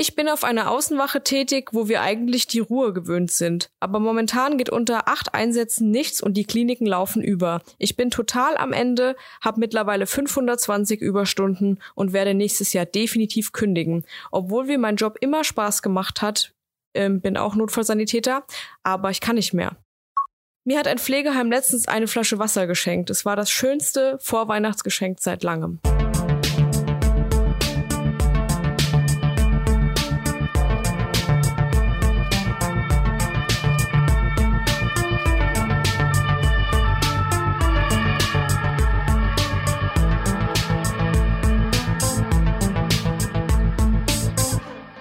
Ich bin auf einer Außenwache tätig, wo wir eigentlich die Ruhe gewöhnt sind. Aber momentan geht unter acht Einsätzen nichts und die Kliniken laufen über. Ich bin total am Ende, habe mittlerweile 520 Überstunden und werde nächstes Jahr definitiv kündigen. Obwohl mir mein Job immer Spaß gemacht hat, ähm, bin auch Notfallsanitäter, aber ich kann nicht mehr. Mir hat ein Pflegeheim letztens eine Flasche Wasser geschenkt. Es war das schönste Vorweihnachtsgeschenk seit langem.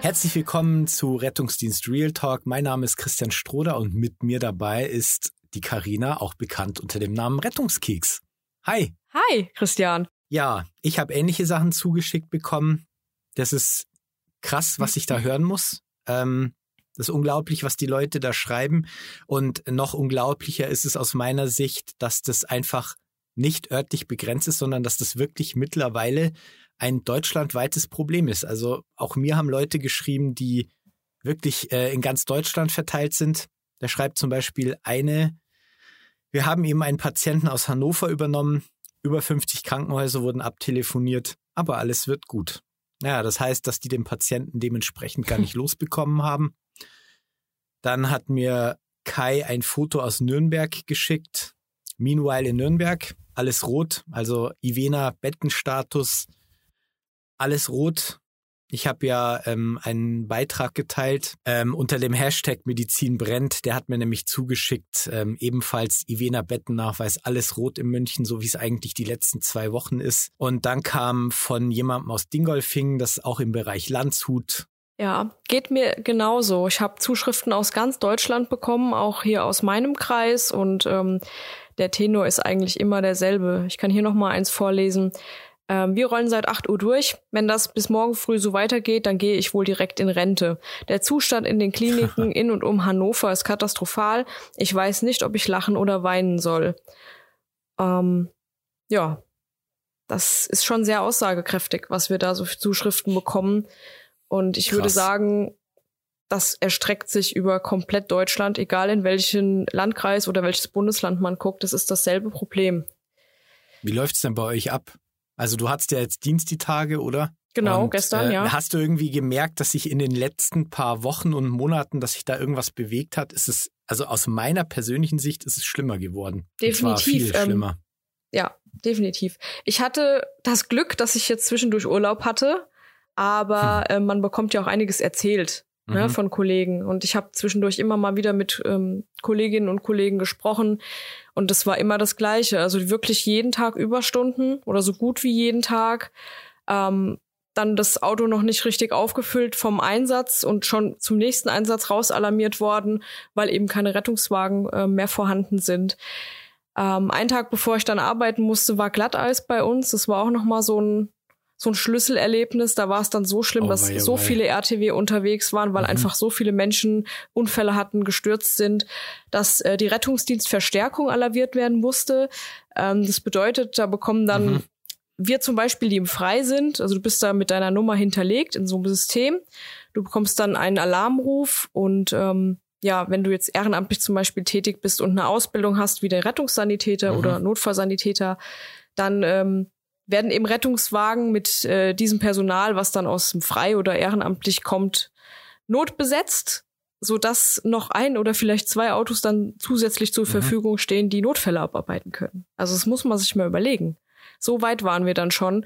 Herzlich willkommen zu Rettungsdienst Real Talk. Mein Name ist Christian Stroder und mit mir dabei ist die Karina, auch bekannt unter dem Namen Rettungskeks. Hi. Hi, Christian. Ja, ich habe ähnliche Sachen zugeschickt bekommen. Das ist krass, was ich da hören muss. Ähm, das ist unglaublich, was die Leute da schreiben. Und noch unglaublicher ist es aus meiner Sicht, dass das einfach nicht örtlich begrenzt ist, sondern dass das wirklich mittlerweile ein deutschlandweites Problem ist. Also auch mir haben Leute geschrieben, die wirklich äh, in ganz Deutschland verteilt sind. Da schreibt zum Beispiel eine, wir haben eben einen Patienten aus Hannover übernommen, über 50 Krankenhäuser wurden abtelefoniert, aber alles wird gut. Naja, das heißt, dass die den Patienten dementsprechend gar nicht losbekommen haben. Dann hat mir Kai ein Foto aus Nürnberg geschickt. Meanwhile in Nürnberg, alles rot, also Ivena Bettenstatus alles rot. Ich habe ja ähm, einen Beitrag geteilt ähm, unter dem Hashtag Medizin brennt. Der hat mir nämlich zugeschickt, ähm, ebenfalls Ivena Bettennachweis, alles rot in München, so wie es eigentlich die letzten zwei Wochen ist. Und dann kam von jemandem aus Dingolfing, das auch im Bereich Landshut. Ja, geht mir genauso. Ich habe Zuschriften aus ganz Deutschland bekommen, auch hier aus meinem Kreis. Und ähm, der Tenor ist eigentlich immer derselbe. Ich kann hier noch mal eins vorlesen. Ähm, wir rollen seit 8 Uhr durch. Wenn das bis morgen früh so weitergeht, dann gehe ich wohl direkt in Rente. Der Zustand in den Kliniken in und um Hannover ist katastrophal. Ich weiß nicht, ob ich lachen oder weinen soll. Ähm, ja, das ist schon sehr aussagekräftig, was wir da so für Zuschriften bekommen. Und ich Krass. würde sagen, das erstreckt sich über komplett Deutschland, egal in welchen Landkreis oder welches Bundesland man guckt, das ist dasselbe Problem. Wie läuft's denn bei euch ab? Also du hattest ja jetzt Dienst die Tage, oder? Genau, und, gestern, äh, ja. Hast du irgendwie gemerkt, dass sich in den letzten paar Wochen und Monaten, dass sich da irgendwas bewegt hat? Ist es, also aus meiner persönlichen Sicht ist es schlimmer geworden. Definitiv. viel ähm, schlimmer. Ja, definitiv. Ich hatte das Glück, dass ich jetzt zwischendurch Urlaub hatte, aber hm. äh, man bekommt ja auch einiges erzählt ne, mhm. von Kollegen. Und ich habe zwischendurch immer mal wieder mit ähm, Kolleginnen und Kollegen gesprochen. Und es war immer das Gleiche. Also wirklich jeden Tag Überstunden oder so gut wie jeden Tag. Ähm, dann das Auto noch nicht richtig aufgefüllt vom Einsatz und schon zum nächsten Einsatz rausalarmiert worden, weil eben keine Rettungswagen äh, mehr vorhanden sind. Ähm, ein Tag bevor ich dann arbeiten musste, war Glatteis bei uns. Das war auch noch mal so ein so ein Schlüsselerlebnis. Da war es dann so schlimm, oh, dass wei, so wei. viele RTW unterwegs waren, weil mhm. einfach so viele Menschen Unfälle hatten, gestürzt sind, dass äh, die Rettungsdienstverstärkung alarmiert werden musste. Ähm, das bedeutet, da bekommen dann mhm. wir zum Beispiel, die im Frei sind, also du bist da mit deiner Nummer hinterlegt in so einem System. Du bekommst dann einen Alarmruf und ähm, ja, wenn du jetzt ehrenamtlich zum Beispiel tätig bist und eine Ausbildung hast wie der Rettungssanitäter mhm. oder Notfallsanitäter, dann ähm, werden eben Rettungswagen mit äh, diesem Personal, was dann aus dem Frei oder ehrenamtlich kommt, notbesetzt, so dass noch ein oder vielleicht zwei Autos dann zusätzlich zur mhm. Verfügung stehen, die Notfälle abarbeiten können. Also das muss man sich mal überlegen. So weit waren wir dann schon.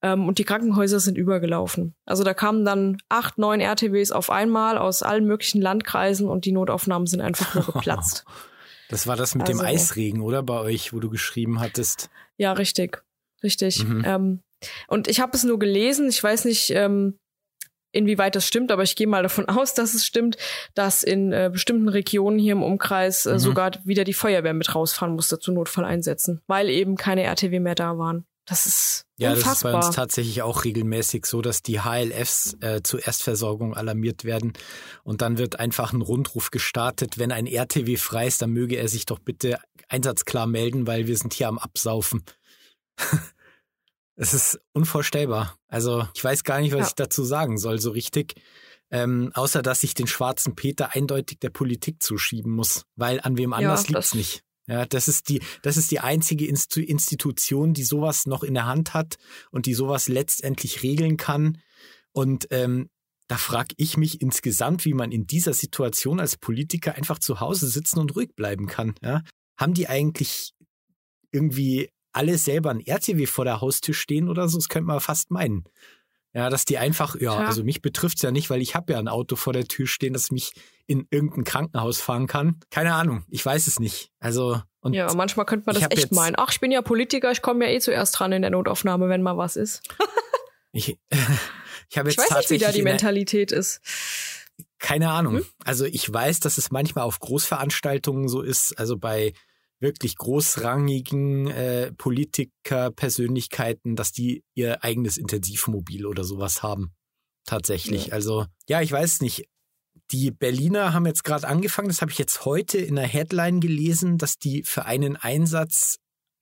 Ähm, und die Krankenhäuser sind übergelaufen. Also da kamen dann acht, neun RTWs auf einmal aus allen möglichen Landkreisen und die Notaufnahmen sind einfach nur geplatzt. Das war das mit also, dem Eisregen, oder bei euch, wo du geschrieben hattest? Ja, richtig richtig. Mhm. Ähm, und ich habe es nur gelesen, ich weiß nicht, ähm, inwieweit das stimmt, aber ich gehe mal davon aus, dass es stimmt, dass in äh, bestimmten Regionen hier im Umkreis äh, mhm. sogar wieder die Feuerwehr mit rausfahren musste zu Notfalleinsätzen, weil eben keine RTW mehr da waren. Das ist ja, unfassbar. das ist bei uns tatsächlich auch regelmäßig so, dass die HLFs äh, zur Erstversorgung alarmiert werden und dann wird einfach ein Rundruf gestartet, wenn ein RTW frei ist, dann möge er sich doch bitte einsatzklar melden, weil wir sind hier am Absaufen. Es ist unvorstellbar. Also ich weiß gar nicht, was ja. ich dazu sagen soll, so richtig. Ähm, außer dass ich den schwarzen Peter eindeutig der Politik zuschieben muss, weil an wem anders ja, liegt's nicht. Ja, das ist die, das ist die einzige Institution, die sowas noch in der Hand hat und die sowas letztendlich regeln kann. Und ähm, da frage ich mich insgesamt, wie man in dieser Situation als Politiker einfach zu Hause sitzen und ruhig bleiben kann. Ja? Haben die eigentlich irgendwie alle selber ein RTW vor der Haustür stehen oder so? Das könnte man fast meinen. Ja, dass die einfach, ja, ja. also mich betrifft's ja nicht, weil ich habe ja ein Auto vor der Tür stehen, das mich in irgendein Krankenhaus fahren kann. Keine Ahnung, ich weiß es nicht. Also und ja, manchmal könnte man das echt meinen. Ach, ich bin ja Politiker, ich komme ja eh zuerst dran in der Notaufnahme, wenn mal was ist. ich ich jetzt ich weiß nicht, wie da die Mentalität ist. Keine Ahnung. Hm? Also ich weiß, dass es manchmal auf Großveranstaltungen so ist, also bei wirklich großrangigen äh, Politiker-Persönlichkeiten, dass die ihr eigenes Intensivmobil oder sowas haben. Tatsächlich. Ja. Also, ja, ich weiß nicht. Die Berliner haben jetzt gerade angefangen, das habe ich jetzt heute in der Headline gelesen, dass die für einen Einsatz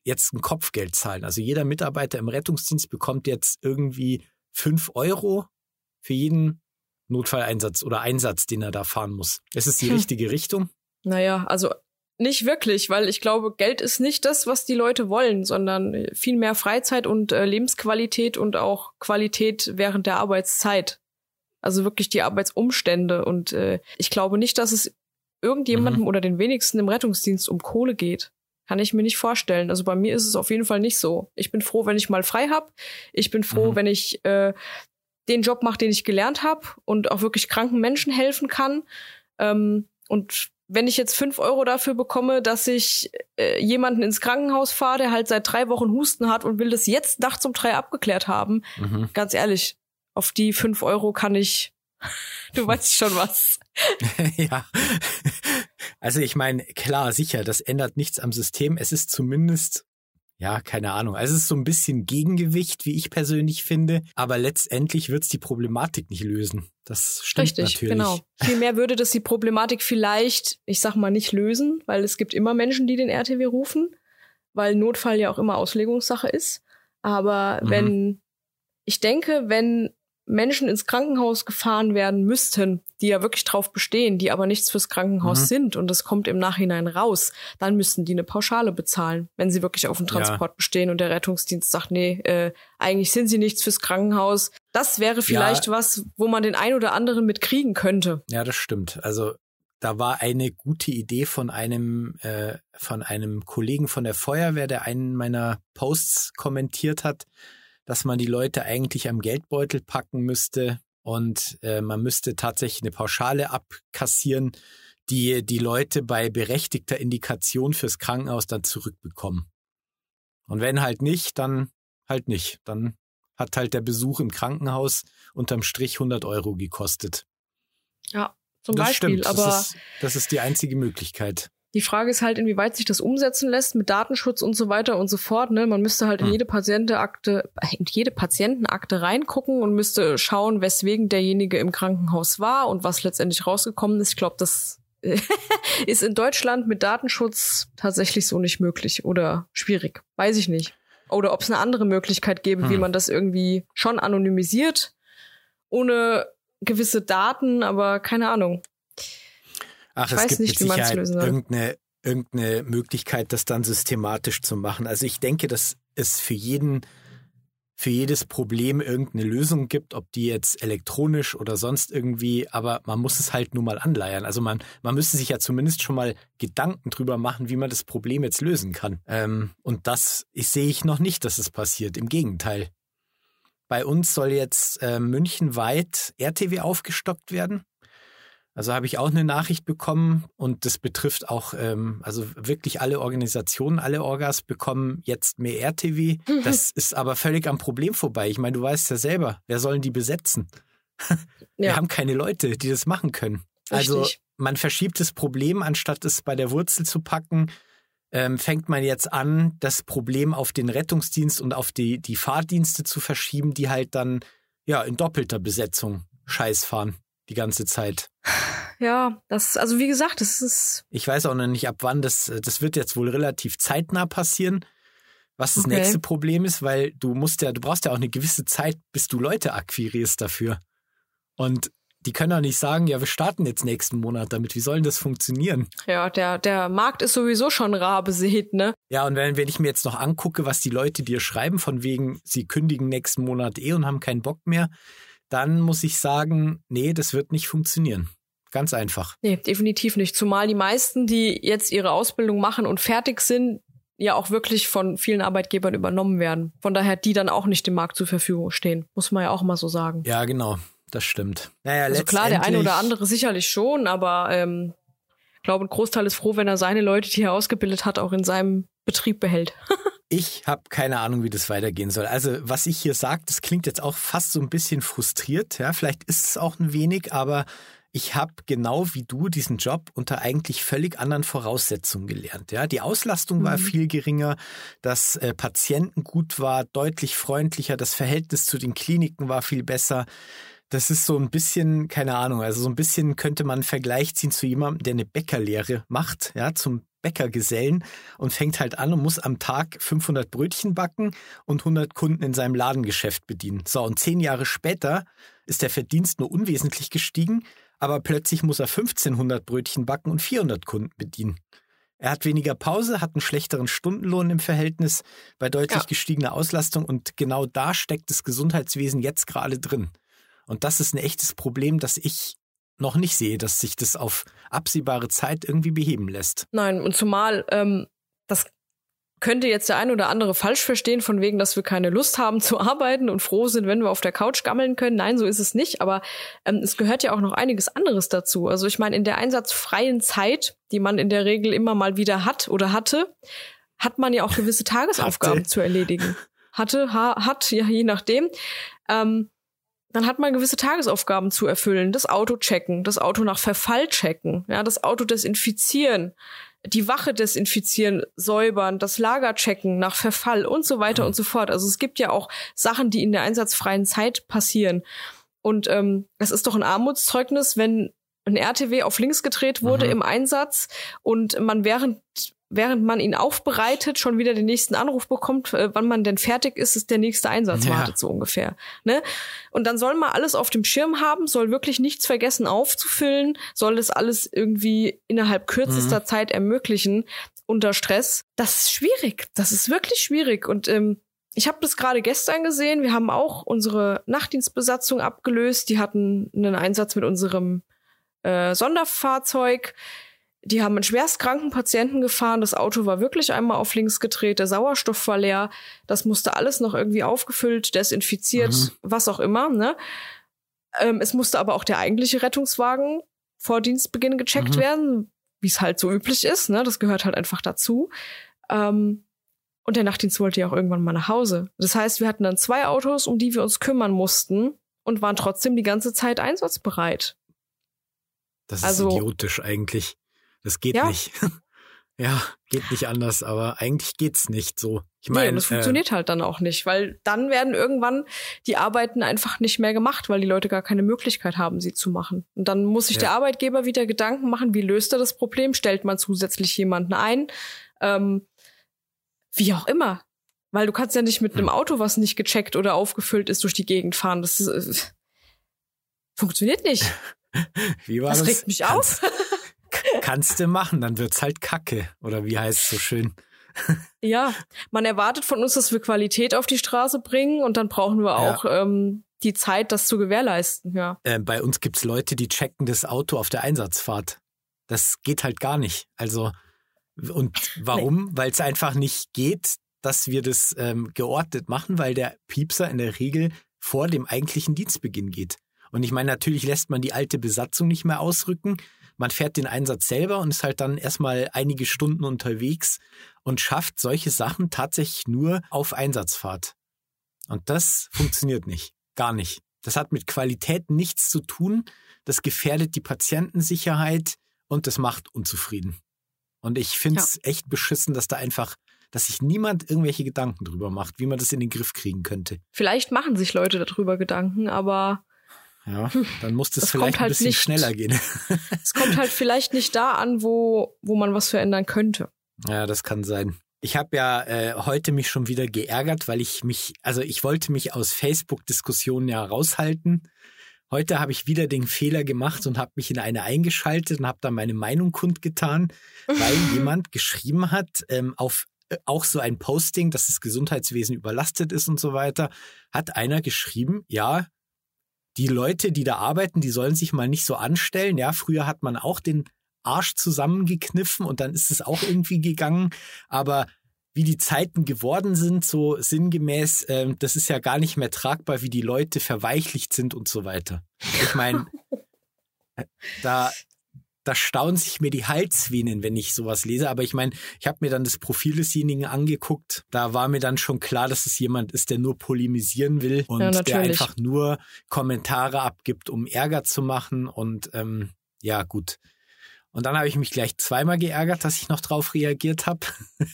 jetzt ein Kopfgeld zahlen. Also jeder Mitarbeiter im Rettungsdienst bekommt jetzt irgendwie fünf Euro für jeden Notfalleinsatz oder Einsatz, den er da fahren muss. Ist es die hm. richtige Richtung? Naja, also nicht wirklich, weil ich glaube, Geld ist nicht das, was die Leute wollen, sondern viel mehr Freizeit und äh, Lebensqualität und auch Qualität während der Arbeitszeit. Also wirklich die Arbeitsumstände. Und äh, ich glaube nicht, dass es irgendjemandem mhm. oder den wenigsten im Rettungsdienst um Kohle geht. Kann ich mir nicht vorstellen. Also bei mir ist es auf jeden Fall nicht so. Ich bin froh, wenn ich mal frei hab. Ich bin froh, mhm. wenn ich äh, den Job mache, den ich gelernt habe und auch wirklich kranken Menschen helfen kann. Ähm, und wenn ich jetzt fünf Euro dafür bekomme, dass ich äh, jemanden ins Krankenhaus fahre, der halt seit drei Wochen Husten hat und will das jetzt nachts um drei abgeklärt haben, mhm. ganz ehrlich, auf die fünf Euro kann ich, du weißt schon was. ja. Also ich meine, klar, sicher, das ändert nichts am System. Es ist zumindest ja, keine Ahnung. Also es ist so ein bisschen Gegengewicht, wie ich persönlich finde. Aber letztendlich wird es die Problematik nicht lösen. Das stimmt Richtig, natürlich. genau. Vielmehr würde das die Problematik vielleicht, ich sag mal, nicht lösen, weil es gibt immer Menschen, die den RTW rufen, weil Notfall ja auch immer Auslegungssache ist. Aber mhm. wenn, ich denke, wenn Menschen ins Krankenhaus gefahren werden müssten, die ja wirklich drauf bestehen, die aber nichts fürs Krankenhaus mhm. sind und das kommt im Nachhinein raus, dann müssten die eine Pauschale bezahlen, wenn sie wirklich auf den Transport ja. bestehen und der Rettungsdienst sagt, nee, äh, eigentlich sind sie nichts fürs Krankenhaus. Das wäre vielleicht ja. was, wo man den ein oder anderen mitkriegen könnte. Ja, das stimmt. Also da war eine gute Idee von einem äh, von einem Kollegen von der Feuerwehr, der einen meiner Posts kommentiert hat dass man die Leute eigentlich am Geldbeutel packen müsste und äh, man müsste tatsächlich eine Pauschale abkassieren, die die Leute bei berechtigter Indikation fürs Krankenhaus dann zurückbekommen. Und wenn halt nicht, dann halt nicht. Dann hat halt der Besuch im Krankenhaus unterm Strich 100 Euro gekostet. Ja, zum das Beispiel. Stimmt. Aber das ist, das ist die einzige Möglichkeit. Die Frage ist halt, inwieweit sich das umsetzen lässt mit Datenschutz und so weiter und so fort. Ne? Man müsste halt in hm. jede Patientenakte, in jede Patientenakte reingucken und müsste schauen, weswegen derjenige im Krankenhaus war und was letztendlich rausgekommen ist. Ich glaube, das ist in Deutschland mit Datenschutz tatsächlich so nicht möglich oder schwierig. Weiß ich nicht. Oder ob es eine andere Möglichkeit gäbe, hm. wie man das irgendwie schon anonymisiert, ohne gewisse Daten, aber keine Ahnung. Ach, ich es gibt nicht, mit Sicherheit irgendeine, irgendeine Möglichkeit, das dann systematisch zu machen. Also ich denke, dass es für jeden, für jedes Problem irgendeine Lösung gibt, ob die jetzt elektronisch oder sonst irgendwie, aber man muss es halt nur mal anleiern. Also man, man müsste sich ja zumindest schon mal Gedanken drüber machen, wie man das Problem jetzt lösen kann. Ähm, und das ich, sehe ich noch nicht, dass es passiert. Im Gegenteil. Bei uns soll jetzt äh, münchenweit RTW aufgestockt werden. Also habe ich auch eine Nachricht bekommen und das betrifft auch, ähm, also wirklich alle Organisationen, alle Orgas bekommen jetzt mehr RTW. Das ist aber völlig am Problem vorbei. Ich meine, du weißt ja selber, wer sollen die besetzen? Wir ja. haben keine Leute, die das machen können. Also Richtig. Also man verschiebt das Problem, anstatt es bei der Wurzel zu packen, ähm, fängt man jetzt an, das Problem auf den Rettungsdienst und auf die, die Fahrdienste zu verschieben, die halt dann ja in doppelter Besetzung Scheiß fahren die ganze Zeit. Ja, das, also wie gesagt, das ist. Ich weiß auch noch nicht, ab wann das, das wird jetzt wohl relativ zeitnah passieren, Was das okay. nächste Problem ist, weil du musst ja, du brauchst ja auch eine gewisse Zeit, bis du Leute akquirierst dafür. Und die können auch nicht sagen, ja, wir starten jetzt nächsten Monat damit. Wie soll denn das funktionieren? Ja, der, der Markt ist sowieso schon rar besät, ne? Ja, und wenn, wenn ich mir jetzt noch angucke, was die Leute dir schreiben, von wegen, sie kündigen nächsten Monat eh und haben keinen Bock mehr, dann muss ich sagen, nee, das wird nicht funktionieren. Ganz einfach. Nee, definitiv nicht. Zumal die meisten, die jetzt ihre Ausbildung machen und fertig sind, ja auch wirklich von vielen Arbeitgebern übernommen werden. Von daher, die dann auch nicht dem Markt zur Verfügung stehen. Muss man ja auch mal so sagen. Ja, genau das stimmt. Naja, also klar, der eine oder andere sicherlich schon, aber ähm, ich glaube, ein Großteil ist froh, wenn er seine Leute, die er ausgebildet hat, auch in seinem Betrieb behält. ich habe keine Ahnung, wie das weitergehen soll. Also, was ich hier sage, das klingt jetzt auch fast so ein bisschen frustriert. Ja, vielleicht ist es auch ein wenig, aber ich habe genau wie du diesen Job unter eigentlich völlig anderen Voraussetzungen gelernt. Ja, die Auslastung war mhm. viel geringer, das äh, Patientengut war deutlich freundlicher, das Verhältnis zu den Kliniken war viel besser das ist so ein bisschen, keine Ahnung, also so ein bisschen könnte man einen Vergleich ziehen zu jemandem, der eine Bäckerlehre macht, ja, zum Bäckergesellen und fängt halt an und muss am Tag 500 Brötchen backen und 100 Kunden in seinem Ladengeschäft bedienen. So, und zehn Jahre später ist der Verdienst nur unwesentlich gestiegen, aber plötzlich muss er 1500 Brötchen backen und 400 Kunden bedienen. Er hat weniger Pause, hat einen schlechteren Stundenlohn im Verhältnis bei deutlich ja. gestiegener Auslastung und genau da steckt das Gesundheitswesen jetzt gerade drin. Und das ist ein echtes Problem, das ich noch nicht sehe, dass sich das auf absehbare Zeit irgendwie beheben lässt. Nein, und zumal ähm, das könnte jetzt der ein oder andere falsch verstehen, von wegen, dass wir keine Lust haben zu arbeiten und froh sind, wenn wir auf der Couch gammeln können. Nein, so ist es nicht. Aber ähm, es gehört ja auch noch einiges anderes dazu. Also ich meine, in der einsatzfreien Zeit, die man in der Regel immer mal wieder hat oder hatte, hat man ja auch gewisse Tagesaufgaben zu erledigen. Hatte, ha, hat, ja, je nachdem. Ähm, dann hat man gewisse Tagesaufgaben zu erfüllen. Das Auto checken, das Auto nach Verfall checken, ja, das Auto desinfizieren, die Wache desinfizieren, säubern, das Lager checken nach Verfall und so weiter und so fort. Also es gibt ja auch Sachen, die in der einsatzfreien Zeit passieren. Und ähm, es ist doch ein Armutszeugnis, wenn ein RTW auf links gedreht wurde mhm. im Einsatz und man während während man ihn aufbereitet, schon wieder den nächsten Anruf bekommt, äh, wann man denn fertig ist, ist der nächste Einsatz ja. wartet, so ungefähr. Ne? Und dann soll man alles auf dem Schirm haben, soll wirklich nichts vergessen aufzufüllen, soll das alles irgendwie innerhalb kürzester mhm. Zeit ermöglichen unter Stress. Das ist schwierig. Das ist wirklich schwierig. Und ähm, ich habe das gerade gestern gesehen. Wir haben auch unsere Nachtdienstbesatzung abgelöst. Die hatten einen Einsatz mit unserem äh, Sonderfahrzeug. Die haben einen schwerstkranken Patienten gefahren. Das Auto war wirklich einmal auf links gedreht. Der Sauerstoff war leer. Das musste alles noch irgendwie aufgefüllt, desinfiziert, mhm. was auch immer. Ne? Ähm, es musste aber auch der eigentliche Rettungswagen vor Dienstbeginn gecheckt mhm. werden, wie es halt so üblich ist. Ne? Das gehört halt einfach dazu. Ähm, und der Nachtdienst wollte ja auch irgendwann mal nach Hause. Das heißt, wir hatten dann zwei Autos, um die wir uns kümmern mussten und waren trotzdem die ganze Zeit einsatzbereit. Das ist also, idiotisch eigentlich. Das geht ja. nicht. ja, geht nicht anders, aber eigentlich geht's nicht so. Ich meine, nee, das funktioniert äh, halt dann auch nicht, weil dann werden irgendwann die Arbeiten einfach nicht mehr gemacht, weil die Leute gar keine Möglichkeit haben, sie zu machen. Und dann muss sich ja. der Arbeitgeber wieder Gedanken machen, wie löst er das Problem? Stellt man zusätzlich jemanden ein? Ähm, wie auch immer. Weil du kannst ja nicht mit einem hm. Auto, was nicht gecheckt oder aufgefüllt ist, durch die Gegend fahren. Das ist, äh, funktioniert nicht. Wie war das? Das regt mich auf. Kannst du machen, dann wird's halt Kacke. Oder wie heißt es so schön? ja, man erwartet von uns, dass wir Qualität auf die Straße bringen und dann brauchen wir auch ja. ähm, die Zeit, das zu gewährleisten, ja. Äh, bei uns gibt's Leute, die checken das Auto auf der Einsatzfahrt. Das geht halt gar nicht. Also, und warum? Nee. Weil es einfach nicht geht, dass wir das ähm, geordnet machen, weil der Piepser in der Regel vor dem eigentlichen Dienstbeginn geht. Und ich meine, natürlich lässt man die alte Besatzung nicht mehr ausrücken, man fährt den Einsatz selber und ist halt dann erstmal einige Stunden unterwegs und schafft solche Sachen tatsächlich nur auf Einsatzfahrt. Und das funktioniert nicht. Gar nicht. Das hat mit Qualität nichts zu tun. Das gefährdet die Patientensicherheit und das macht unzufrieden. Und ich finde es ja. echt beschissen, dass da einfach, dass sich niemand irgendwelche Gedanken drüber macht, wie man das in den Griff kriegen könnte. Vielleicht machen sich Leute darüber Gedanken, aber ja, dann muss das, das vielleicht halt ein bisschen nicht, schneller gehen. es kommt halt vielleicht nicht da an, wo, wo man was verändern könnte. Ja, das kann sein. Ich habe ja äh, heute mich schon wieder geärgert, weil ich mich, also ich wollte mich aus Facebook-Diskussionen ja raushalten. Heute habe ich wieder den Fehler gemacht und habe mich in eine eingeschaltet und habe da meine Meinung kundgetan, weil jemand geschrieben hat, ähm, auf äh, auch so ein Posting, dass das Gesundheitswesen überlastet ist und so weiter, hat einer geschrieben, ja, die Leute, die da arbeiten, die sollen sich mal nicht so anstellen. Ja, früher hat man auch den Arsch zusammengekniffen und dann ist es auch irgendwie gegangen. Aber wie die Zeiten geworden sind, so sinngemäß, äh, das ist ja gar nicht mehr tragbar, wie die Leute verweichlicht sind und so weiter. Ich meine, da, da staunen sich mir die Halsvenen, wenn ich sowas lese. Aber ich meine, ich habe mir dann das Profil desjenigen angeguckt. Da war mir dann schon klar, dass es jemand ist, der nur polemisieren will und ja, der einfach nur Kommentare abgibt, um Ärger zu machen. Und ähm, ja, gut. Und dann habe ich mich gleich zweimal geärgert, dass ich noch drauf reagiert habe.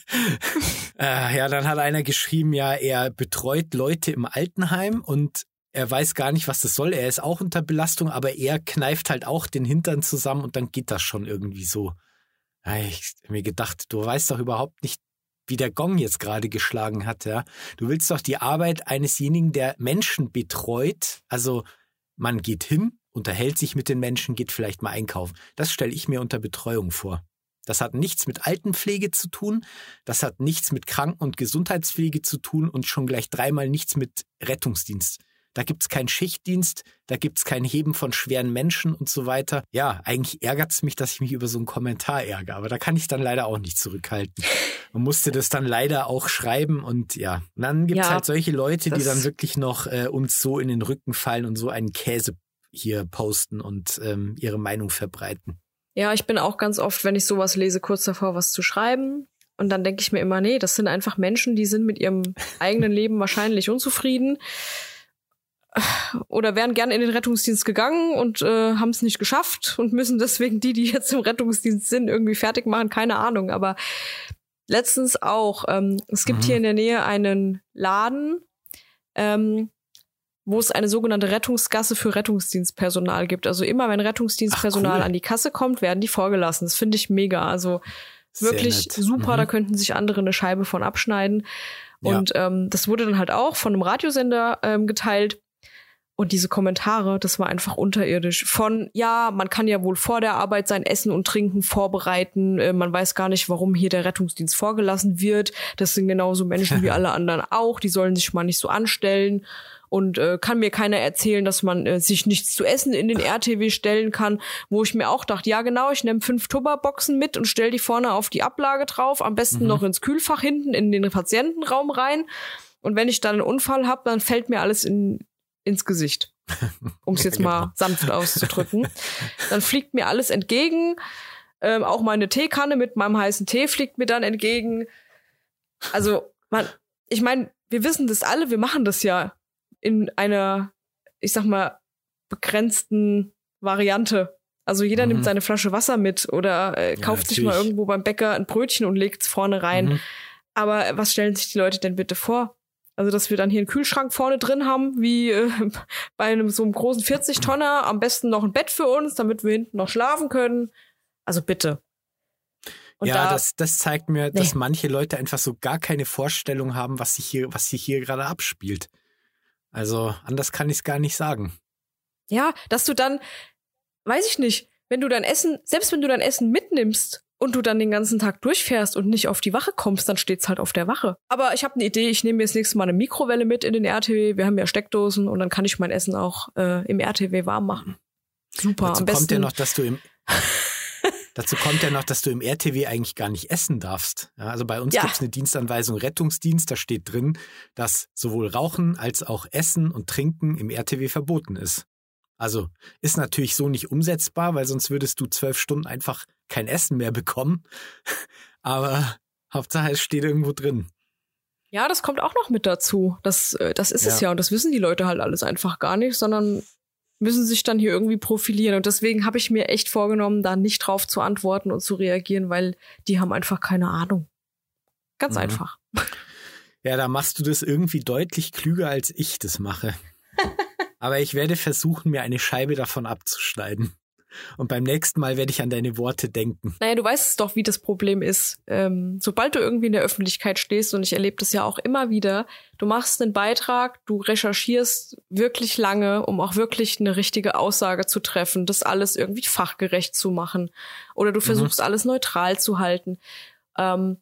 äh, ja, dann hat einer geschrieben, ja, er betreut Leute im Altenheim und er weiß gar nicht, was das soll. Er ist auch unter Belastung, aber er kneift halt auch den Hintern zusammen und dann geht das schon irgendwie so. Ich habe mir gedacht, du weißt doch überhaupt nicht, wie der Gong jetzt gerade geschlagen hat, ja. Du willst doch die Arbeit einesjenigen, der Menschen betreut. Also man geht hin, unterhält sich mit den Menschen, geht vielleicht mal einkaufen. Das stelle ich mir unter Betreuung vor. Das hat nichts mit Altenpflege zu tun, das hat nichts mit Kranken- und Gesundheitspflege zu tun und schon gleich dreimal nichts mit Rettungsdienst. Da gibt's keinen Schichtdienst, da gibt's kein Heben von schweren Menschen und so weiter. Ja, eigentlich ärgert's mich, dass ich mich über so einen Kommentar ärgere, aber da kann ich dann leider auch nicht zurückhalten. Man musste das dann leider auch schreiben und ja, und dann gibt's ja, halt solche Leute, die dann wirklich noch äh, uns so in den Rücken fallen und so einen Käse hier posten und ähm, ihre Meinung verbreiten. Ja, ich bin auch ganz oft, wenn ich sowas lese, kurz davor, was zu schreiben. Und dann denke ich mir immer, nee, das sind einfach Menschen, die sind mit ihrem eigenen Leben wahrscheinlich unzufrieden oder wären gerne in den Rettungsdienst gegangen und äh, haben es nicht geschafft und müssen deswegen die, die jetzt im Rettungsdienst sind, irgendwie fertig machen. Keine Ahnung. Aber letztens auch, ähm, es gibt mhm. hier in der Nähe einen Laden, ähm, wo es eine sogenannte Rettungsgasse für Rettungsdienstpersonal gibt. Also immer wenn Rettungsdienstpersonal cool. an die Kasse kommt, werden die vorgelassen. Das finde ich mega. Also wirklich super, mhm. da könnten sich andere eine Scheibe von abschneiden. Ja. Und ähm, das wurde dann halt auch von einem Radiosender ähm, geteilt. Und diese Kommentare, das war einfach unterirdisch. Von, ja, man kann ja wohl vor der Arbeit sein Essen und Trinken vorbereiten. Äh, man weiß gar nicht, warum hier der Rettungsdienst vorgelassen wird. Das sind genauso Menschen wie alle anderen auch. Die sollen sich mal nicht so anstellen und äh, kann mir keiner erzählen, dass man äh, sich nichts zu essen in den RTW stellen kann, wo ich mir auch dachte, ja genau, ich nehme fünf Tupperboxen mit und stell die vorne auf die Ablage drauf, am besten mhm. noch ins Kühlfach hinten in den Patientenraum rein. Und wenn ich dann einen Unfall habe, dann fällt mir alles in, ins Gesicht. Um es jetzt genau. mal sanft auszudrücken. Dann fliegt mir alles entgegen. Ähm, auch meine Teekanne mit meinem heißen Tee fliegt mir dann entgegen. Also, man, ich meine, wir wissen das alle, wir machen das ja in einer, ich sag mal, begrenzten Variante. Also jeder mhm. nimmt seine Flasche Wasser mit oder äh, kauft ja, sich mal irgendwo beim Bäcker ein Brötchen und legt es vorne rein. Mhm. Aber was stellen sich die Leute denn bitte vor? Also, dass wir dann hier einen Kühlschrank vorne drin haben, wie äh, bei einem so einem großen 40-Tonner, am besten noch ein Bett für uns, damit wir hinten noch schlafen können. Also bitte. Und ja, da, das, das zeigt mir, nee. dass manche Leute einfach so gar keine Vorstellung haben, was sich hier, was sich hier gerade abspielt. Also anders kann ich es gar nicht sagen. Ja, dass du dann, weiß ich nicht, wenn du dein Essen, selbst wenn du dein Essen mitnimmst und du dann den ganzen Tag durchfährst und nicht auf die Wache kommst, dann steht's halt auf der Wache. Aber ich habe eine Idee, ich nehme mir das nächste Mal eine Mikrowelle mit in den RTW. Wir haben ja Steckdosen und dann kann ich mein Essen auch äh, im RTW warm machen. Super. Dazu kommt ja noch, dass du im Dazu kommt ja noch, dass du im RTW eigentlich gar nicht essen darfst. Ja, also bei uns ja. gibt es eine Dienstanweisung Rettungsdienst, da steht drin, dass sowohl Rauchen als auch Essen und Trinken im RTW verboten ist. Also ist natürlich so nicht umsetzbar, weil sonst würdest du zwölf Stunden einfach kein Essen mehr bekommen. Aber Hauptsache es steht irgendwo drin. Ja, das kommt auch noch mit dazu. Das, äh, das ist ja. es ja. Und das wissen die Leute halt alles einfach gar nicht, sondern müssen sich dann hier irgendwie profilieren. Und deswegen habe ich mir echt vorgenommen, da nicht drauf zu antworten und zu reagieren, weil die haben einfach keine Ahnung. Ganz mhm. einfach. Ja, da machst du das irgendwie deutlich klüger, als ich das mache. Aber ich werde versuchen, mir eine Scheibe davon abzuschneiden. Und beim nächsten Mal werde ich an deine Worte denken. Naja, du weißt doch, wie das Problem ist. Ähm, sobald du irgendwie in der Öffentlichkeit stehst, und ich erlebe das ja auch immer wieder, du machst einen Beitrag, du recherchierst wirklich lange, um auch wirklich eine richtige Aussage zu treffen, das alles irgendwie fachgerecht zu machen. Oder du mhm. versuchst mhm. alles neutral zu halten. Ähm,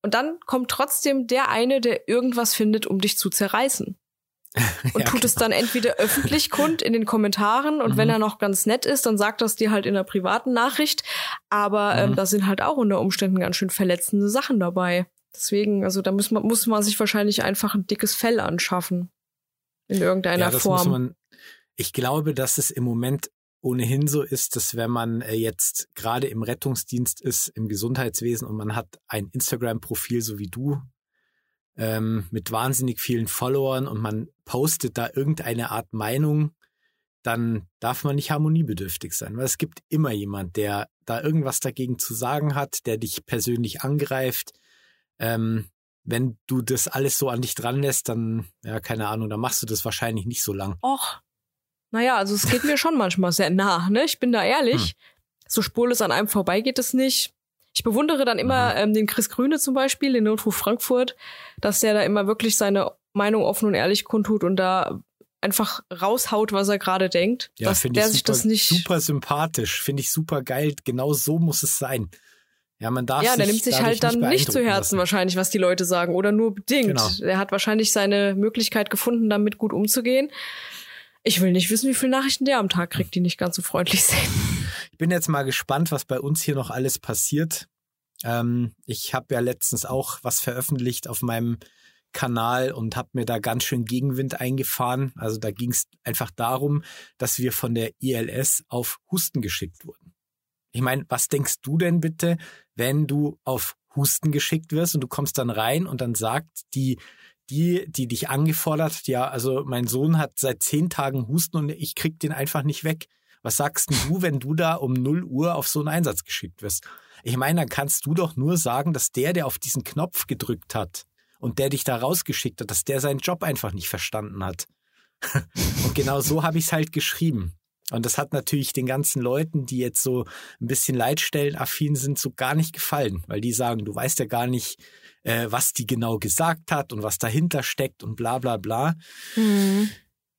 und dann kommt trotzdem der eine, der irgendwas findet, um dich zu zerreißen. und ja, tut es dann entweder öffentlich kund in den Kommentaren und mhm. wenn er noch ganz nett ist, dann sagt das dir halt in einer privaten Nachricht. Aber ähm, mhm. da sind halt auch unter Umständen ganz schön verletzende Sachen dabei. Deswegen, also da muss man, muss man sich wahrscheinlich einfach ein dickes Fell anschaffen. In irgendeiner ja, Form. Man, ich glaube, dass es im Moment ohnehin so ist, dass wenn man äh, jetzt gerade im Rettungsdienst ist, im Gesundheitswesen und man hat ein Instagram-Profil, so wie du, ähm, mit wahnsinnig vielen Followern und man postet da irgendeine Art Meinung, dann darf man nicht harmoniebedürftig sein, weil es gibt immer jemand, der da irgendwas dagegen zu sagen hat, der dich persönlich angreift. Ähm, wenn du das alles so an dich dran lässt, dann, ja, keine Ahnung, dann machst du das wahrscheinlich nicht so lang. Och, naja, also es geht mir schon manchmal sehr nah, ne? Ich bin da ehrlich. Hm. So spurlos an einem vorbei geht es nicht. Ich bewundere dann immer mhm. ähm, den Chris Grüne zum Beispiel, den Notruf Frankfurt, dass der da immer wirklich seine Meinung offen und ehrlich kundtut und da einfach raushaut, was er gerade denkt. Ja, dass der ich sich super, das nicht super sympathisch, finde ich super geil. Genau so muss es sein. Ja, man darf Ja, der nimmt sich halt dann nicht, nicht zu Herzen lassen. wahrscheinlich, was die Leute sagen oder nur bedingt. Genau. Er hat wahrscheinlich seine Möglichkeit gefunden, damit gut umzugehen. Ich will nicht wissen, wie viele Nachrichten der am Tag kriegt, die nicht ganz so freundlich sind. Ich bin jetzt mal gespannt, was bei uns hier noch alles passiert. Ähm, ich habe ja letztens auch was veröffentlicht auf meinem Kanal und habe mir da ganz schön Gegenwind eingefahren. Also da ging es einfach darum, dass wir von der ILS auf Husten geschickt wurden. Ich meine, was denkst du denn bitte, wenn du auf Husten geschickt wirst und du kommst dann rein und dann sagt die die, die dich angefordert, ja, also mein Sohn hat seit zehn Tagen Husten und ich krieg den einfach nicht weg. Was sagst du, wenn du da um 0 Uhr auf so einen Einsatz geschickt wirst? Ich meine, dann kannst du doch nur sagen, dass der, der auf diesen Knopf gedrückt hat und der dich da rausgeschickt hat, dass der seinen Job einfach nicht verstanden hat. und genau so habe ich es halt geschrieben. Und das hat natürlich den ganzen Leuten, die jetzt so ein bisschen leitstellenaffin sind, so gar nicht gefallen, weil die sagen, du weißt ja gar nicht, äh, was die genau gesagt hat und was dahinter steckt und bla bla bla. Mhm.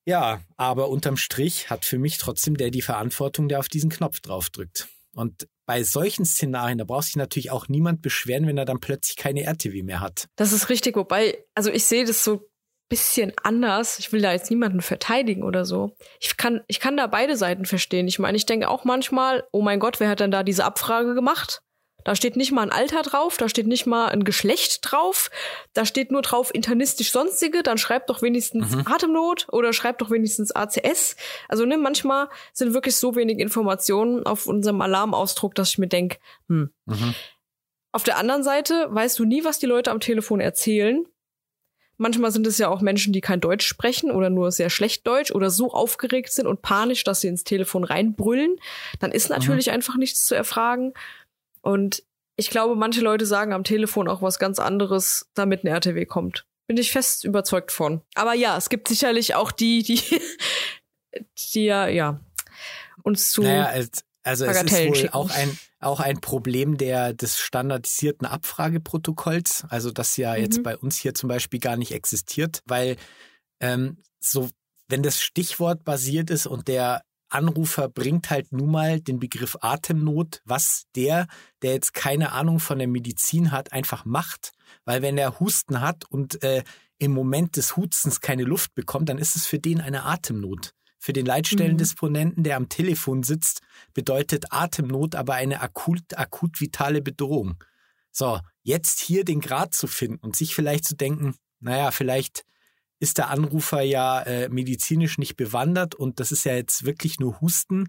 Ja, aber unterm Strich hat für mich trotzdem der die Verantwortung, der auf diesen Knopf draufdrückt. Und bei solchen Szenarien, da braucht sich natürlich auch niemand beschweren, wenn er dann plötzlich keine RTW mehr hat. Das ist richtig, wobei, also ich sehe das so bisschen anders. Ich will da jetzt niemanden verteidigen oder so. Ich kann, ich kann da beide Seiten verstehen. Ich meine, ich denke auch manchmal, oh mein Gott, wer hat denn da diese Abfrage gemacht? Da steht nicht mal ein Alter drauf, da steht nicht mal ein Geschlecht drauf, da steht nur drauf internistisch sonstige, dann schreibt doch wenigstens mhm. Atemnot oder schreibt doch wenigstens ACS. Also ne, manchmal sind wirklich so wenig Informationen auf unserem Alarmausdruck, dass ich mir denke, hm. Mhm. Auf der anderen Seite weißt du nie, was die Leute am Telefon erzählen. Manchmal sind es ja auch Menschen, die kein Deutsch sprechen oder nur sehr schlecht Deutsch oder so aufgeregt sind und panisch, dass sie ins Telefon reinbrüllen. Dann ist natürlich mhm. einfach nichts zu erfragen. Und ich glaube, manche Leute sagen am Telefon auch was ganz anderes, damit ein RTW kommt. Bin ich fest überzeugt von. Aber ja, es gibt sicherlich auch die, die, die ja, ja, uns zu. Naja, als, also es ist wohl schicken. auch ein, auch ein Problem der, des standardisierten Abfrageprotokolls, also das ja mhm. jetzt bei uns hier zum Beispiel gar nicht existiert, weil ähm, so, wenn das Stichwort basiert ist und der Anrufer bringt halt nun mal den Begriff Atemnot, was der, der jetzt keine Ahnung von der Medizin hat, einfach macht. Weil wenn er Husten hat und äh, im Moment des Hustens keine Luft bekommt, dann ist es für den eine Atemnot. Für den Leitstellendisponenten, der am Telefon sitzt, bedeutet Atemnot aber eine akut, akut vitale Bedrohung. So, jetzt hier den Grad zu finden und sich vielleicht zu denken, naja, vielleicht ist der Anrufer ja äh, medizinisch nicht bewandert und das ist ja jetzt wirklich nur Husten.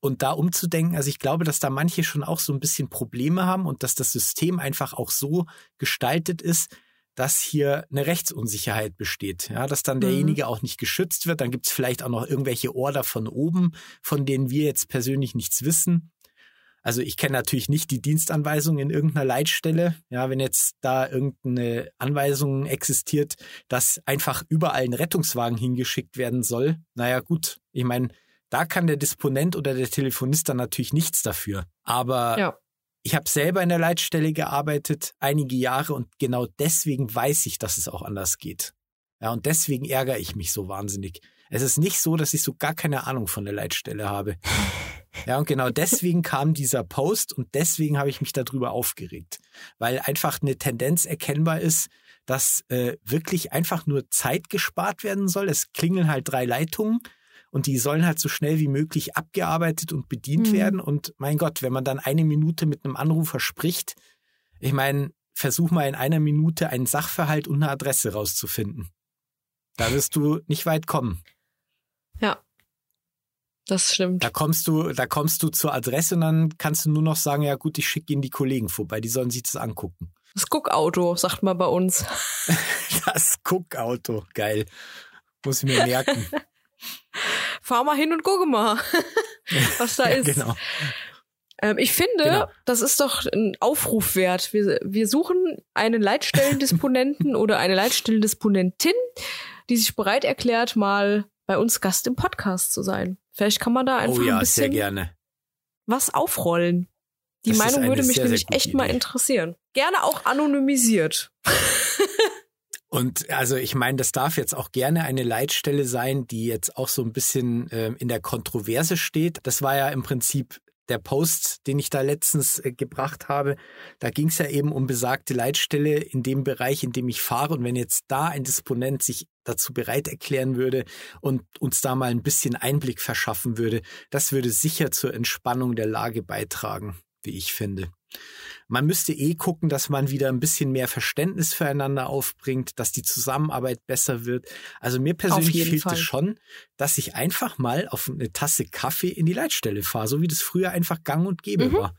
Und da umzudenken, also ich glaube, dass da manche schon auch so ein bisschen Probleme haben und dass das System einfach auch so gestaltet ist, dass hier eine Rechtsunsicherheit besteht. Ja, dass dann derjenige mhm. auch nicht geschützt wird. Dann gibt es vielleicht auch noch irgendwelche Order von oben, von denen wir jetzt persönlich nichts wissen. Also ich kenne natürlich nicht die Dienstanweisung in irgendeiner Leitstelle. Ja, wenn jetzt da irgendeine Anweisung existiert, dass einfach überall ein Rettungswagen hingeschickt werden soll. Naja, gut. Ich meine, Da kann der Disponent oder der Telefonist dann natürlich nichts dafür. Aber ja. ich habe selber in der Leitstelle gearbeitet, einige Jahre, und genau deswegen weiß ich, dass es auch anders geht. Ja, und deswegen ärgere ich mich so wahnsinnig. Es ist nicht so, dass ich so gar keine Ahnung von der Leitstelle habe. Ja, und genau deswegen kam dieser Post und deswegen habe ich mich darüber aufgeregt, weil einfach eine Tendenz erkennbar ist, dass äh, wirklich einfach nur Zeit gespart werden soll. Es klingeln halt drei Leitungen und die sollen halt so schnell wie möglich abgearbeitet und bedient mhm. werden. Und mein Gott, wenn man dann eine Minute mit einem Anrufer spricht, ich meine, versuch mal in einer Minute einen Sachverhalt und eine Adresse rauszufinden. Da wirst du nicht weit kommen. Ja. Das stimmt. Da kommst du, da kommst du zur Adresse und dann kannst du nur noch sagen, ja gut, ich schicke Ihnen die Kollegen vorbei, die sollen sich das angucken. Das Guckauto, sagt man bei uns. das Guckauto, geil. Muss ich mir merken. Fahr mal hin und gucke mal, was da ja, ist. Genau. Ähm, ich finde, genau. das ist doch ein Aufruf wert. Wir, wir suchen einen Leitstellendisponenten oder eine Leitstellendisponentin, die sich bereit erklärt, mal bei uns Gast im Podcast zu sein. Vielleicht kann man da einfach oh ja, ein bisschen sehr gerne. was aufrollen. Die das Meinung würde mich sehr, nämlich sehr echt Idee. mal interessieren. Gerne auch anonymisiert. Und also ich meine, das darf jetzt auch gerne eine Leitstelle sein, die jetzt auch so ein bisschen äh, in der Kontroverse steht. Das war ja im Prinzip der Post, den ich da letztens äh, gebracht habe, da ging es ja eben um besagte Leitstelle in dem Bereich, in dem ich fahre. Und wenn jetzt da ein Disponent sich dazu bereit erklären würde und uns da mal ein bisschen Einblick verschaffen würde, das würde sicher zur Entspannung der Lage beitragen, wie ich finde. Man müsste eh gucken, dass man wieder ein bisschen mehr Verständnis füreinander aufbringt, dass die Zusammenarbeit besser wird. Also mir persönlich fehlt es schon, dass ich einfach mal auf eine Tasse Kaffee in die Leitstelle fahre, so wie das früher einfach gang und gäbe mhm. war.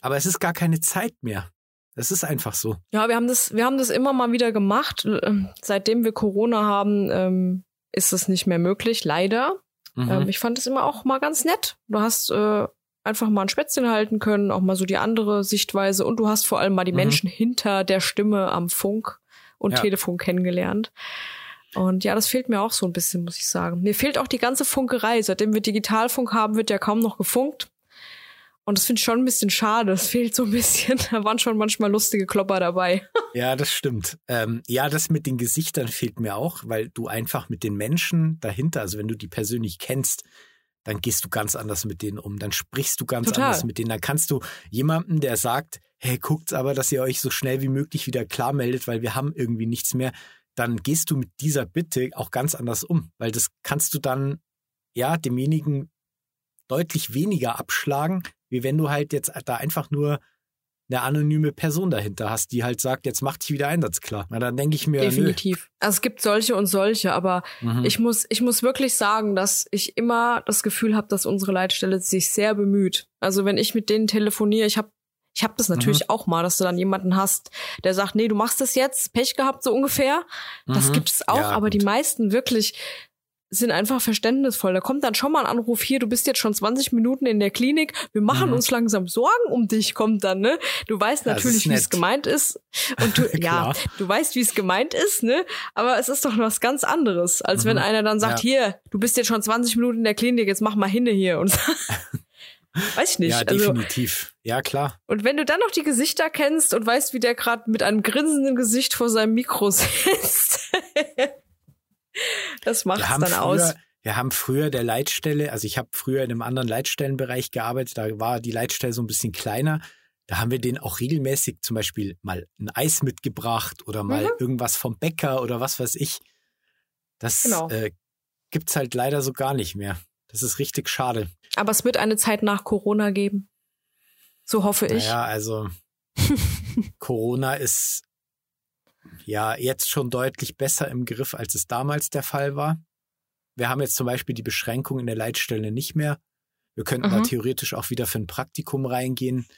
Aber es ist gar keine Zeit mehr. Das ist einfach so. Ja, wir haben das, wir haben das immer mal wieder gemacht. Ähm, seitdem wir Corona haben, ähm, ist es nicht mehr möglich, leider. Mhm. Ähm, ich fand es immer auch mal ganz nett. Du hast äh, einfach mal ein Spätzchen halten können, auch mal so die andere Sichtweise und du hast vor allem mal die mhm. Menschen hinter der Stimme am Funk und ja. Telefon kennengelernt. Und ja, das fehlt mir auch so ein bisschen, muss ich sagen. Mir fehlt auch die ganze Funkerei. Seitdem wir Digitalfunk haben, wird ja kaum noch gefunkt. Und das finde ich schon ein bisschen schade. Das fehlt so ein bisschen. Da waren schon manchmal lustige Klopper dabei. Ja, das stimmt. Ähm, ja, das mit den Gesichtern fehlt mir auch, weil du einfach mit den Menschen dahinter, also wenn du die persönlich kennst, dann gehst du ganz anders mit denen um, dann sprichst du ganz Total. anders mit denen. Dann kannst du jemanden, der sagt, hey, guckt's aber, dass ihr euch so schnell wie möglich wieder klar meldet, weil wir haben irgendwie nichts mehr, dann gehst du mit dieser Bitte auch ganz anders um, weil das kannst du dann ja demjenigen deutlich weniger abschlagen, wie wenn du halt jetzt da einfach nur eine anonyme Person dahinter hast, die halt sagt, jetzt mach dich wieder einsatzklar. Na, dann denke ich mir, definitiv. Nö. Also es gibt solche und solche, aber mhm. ich muss ich muss wirklich sagen, dass ich immer das Gefühl habe, dass unsere Leitstelle sich sehr bemüht. Also wenn ich mit denen telefoniere, ich habe ich habe das natürlich mhm. auch mal, dass du dann jemanden hast, der sagt, nee, du machst das jetzt, Pech gehabt so ungefähr. Das mhm. gibt es auch, ja, aber gut. die meisten wirklich sind einfach verständnisvoll. Da kommt dann schon mal ein Anruf hier, du bist jetzt schon 20 Minuten in der Klinik, wir machen mhm. uns langsam Sorgen um dich, kommt dann, ne? Du weißt natürlich, wie es gemeint ist. Und du, ja, du weißt, wie es gemeint ist, ne? Aber es ist doch was ganz anderes, als mhm. wenn einer dann sagt, ja. hier, du bist jetzt schon 20 Minuten in der Klinik, jetzt mach mal hinne hier und Weiß ich nicht. Ja, also definitiv. Also, ja, klar. Und wenn du dann noch die Gesichter kennst und weißt, wie der gerade mit einem grinsenden Gesicht vor seinem Mikro sitzt. Das macht dann früher, aus. Wir haben früher der Leitstelle, also ich habe früher in einem anderen Leitstellenbereich gearbeitet, da war die Leitstelle so ein bisschen kleiner. Da haben wir denen auch regelmäßig zum Beispiel mal ein Eis mitgebracht oder mal mhm. irgendwas vom Bäcker oder was weiß ich. Das genau. äh, gibt's halt leider so gar nicht mehr. Das ist richtig schade. Aber es wird eine Zeit nach Corona geben. So hoffe ich. Ja, also Corona ist ja jetzt schon deutlich besser im Griff, als es damals der Fall war. Wir haben jetzt zum Beispiel die Beschränkung in der Leitstelle nicht mehr. Wir könnten mhm. da theoretisch auch wieder für ein Praktikum reingehen,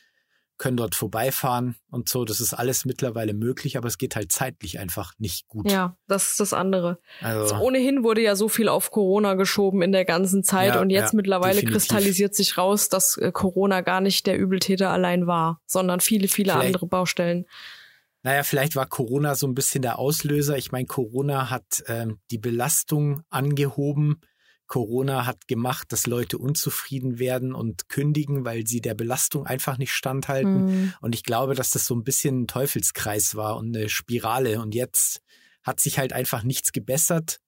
können dort vorbeifahren und so. Das ist alles mittlerweile möglich, aber es geht halt zeitlich einfach nicht gut. Ja, das ist das andere. Also, also ohnehin wurde ja so viel auf Corona geschoben in der ganzen Zeit ja, und jetzt ja, mittlerweile definitiv. kristallisiert sich raus, dass äh, Corona gar nicht der Übeltäter allein war, sondern viele, viele Vielleicht. andere Baustellen. Naja, vielleicht war Corona so ein bisschen der Auslöser. Ich meine, Corona hat ähm, die Belastung angehoben. Corona hat gemacht, dass Leute unzufrieden werden und kündigen, weil sie der Belastung einfach nicht standhalten. Mhm. Und ich glaube, dass das so ein bisschen ein Teufelskreis war und eine Spirale. Und jetzt hat sich halt einfach nichts gebessert,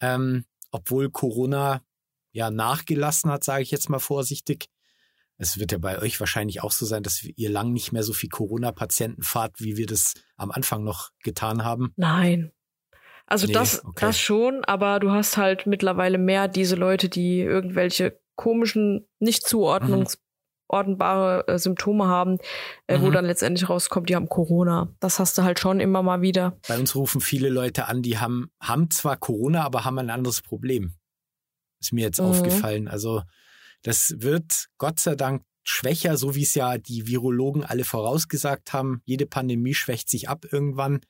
ähm, obwohl Corona ja nachgelassen hat, sage ich jetzt mal vorsichtig. Es wird ja bei euch wahrscheinlich auch so sein, dass ihr lang nicht mehr so viel Corona-Patienten fahrt, wie wir das am Anfang noch getan haben. Nein, also nee, das, okay. das schon, aber du hast halt mittlerweile mehr diese Leute, die irgendwelche komischen, nicht zuordnungsordnbare mhm. Symptome haben, äh, mhm. wo dann letztendlich rauskommt, die haben Corona. Das hast du halt schon immer mal wieder. Bei uns rufen viele Leute an, die haben, haben zwar Corona, aber haben ein anderes Problem. Ist mir jetzt mhm. aufgefallen. Also das wird Gott sei Dank schwächer, so wie es ja die Virologen alle vorausgesagt haben. Jede Pandemie schwächt sich ab irgendwann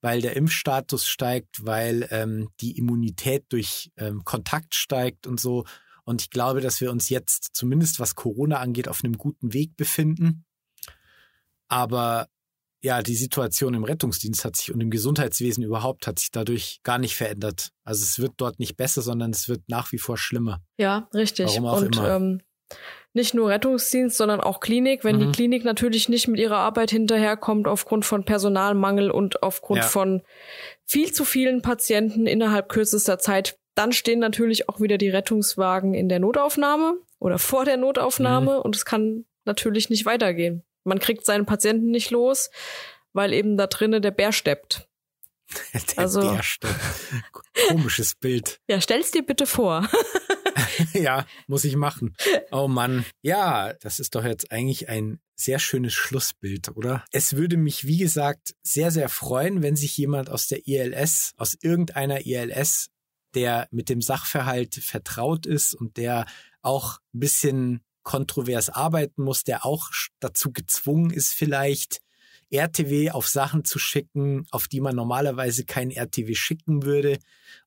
weil der Impfstatus steigt, weil ähm, die Immunität durch ähm, Kontakt steigt und so. Und ich glaube, dass wir uns jetzt, zumindest was Corona angeht, auf einem guten Weg befinden. Aber ja, die Situation im Rettungsdienst hat sich und im Gesundheitswesen überhaupt hat sich dadurch gar nicht verändert. Also es wird dort nicht besser, sondern es wird nach wie vor schlimmer. Ja, richtig. Warum auch und, immer. Ähm, nicht nur Rettungsdienst, sondern auch Klinik. Wenn mhm. die Klinik natürlich nicht mit ihrer Arbeit hinterherkommt aufgrund von Personalmangel und aufgrund ja. von viel zu vielen Patienten innerhalb kürzester Zeit, dann stehen natürlich auch wieder die Rettungswagen in der Notaufnahme oder vor der Notaufnahme mhm. und es kann natürlich nicht weitergehen. Man kriegt seinen Patienten nicht los, weil eben da drinnen der Bär steppt. der also, Bär steppt. Komisches Bild. Ja, stell's dir bitte vor. ja, muss ich machen. Oh Mann. Ja, das ist doch jetzt eigentlich ein sehr schönes Schlussbild, oder? Es würde mich, wie gesagt, sehr, sehr freuen, wenn sich jemand aus der ILS, aus irgendeiner ILS, der mit dem Sachverhalt vertraut ist und der auch ein bisschen kontrovers arbeiten muss, der auch dazu gezwungen ist, vielleicht RTW auf Sachen zu schicken, auf die man normalerweise kein RTW schicken würde,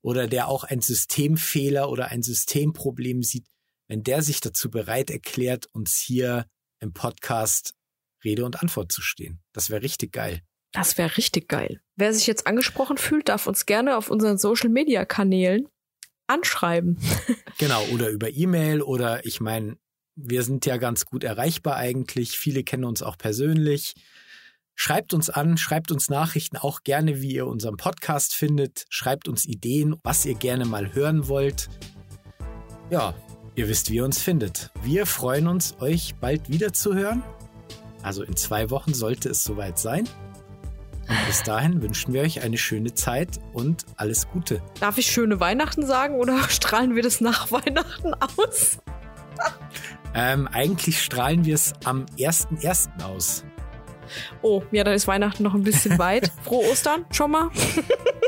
oder der auch ein Systemfehler oder ein Systemproblem sieht, wenn der sich dazu bereit erklärt, uns hier im Podcast Rede und Antwort zu stehen. Das wäre richtig geil. Das wäre richtig geil. Wer sich jetzt angesprochen fühlt, darf uns gerne auf unseren Social Media Kanälen anschreiben. genau, oder über E-Mail oder ich meine, wir sind ja ganz gut erreichbar eigentlich. Viele kennen uns auch persönlich. Schreibt uns an, schreibt uns Nachrichten auch gerne, wie ihr unseren Podcast findet. Schreibt uns Ideen, was ihr gerne mal hören wollt. Ja, ihr wisst, wie ihr uns findet. Wir freuen uns, euch bald wieder zu hören. Also in zwei Wochen sollte es soweit sein. Und bis dahin wünschen wir euch eine schöne Zeit und alles Gute. Darf ich schöne Weihnachten sagen oder strahlen wir das nach Weihnachten aus? Ähm, eigentlich strahlen wir es am 1.1. aus. Oh, ja, dann ist Weihnachten noch ein bisschen weit. Frohe Ostern schon mal.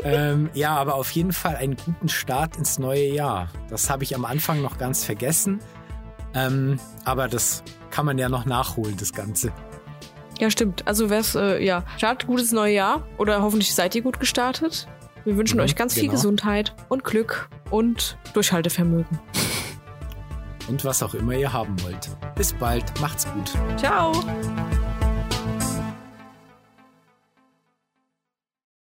ähm, ja, aber auf jeden Fall einen guten Start ins neue Jahr. Das habe ich am Anfang noch ganz vergessen. Ähm, aber das kann man ja noch nachholen, das Ganze. Ja, stimmt. Also wär's, äh, ja, startet gutes neue Jahr oder hoffentlich seid ihr gut gestartet. Wir wünschen mhm, euch ganz genau. viel Gesundheit und Glück und Durchhaltevermögen. Und was auch immer ihr haben wollt. Bis bald, macht's gut. Ciao.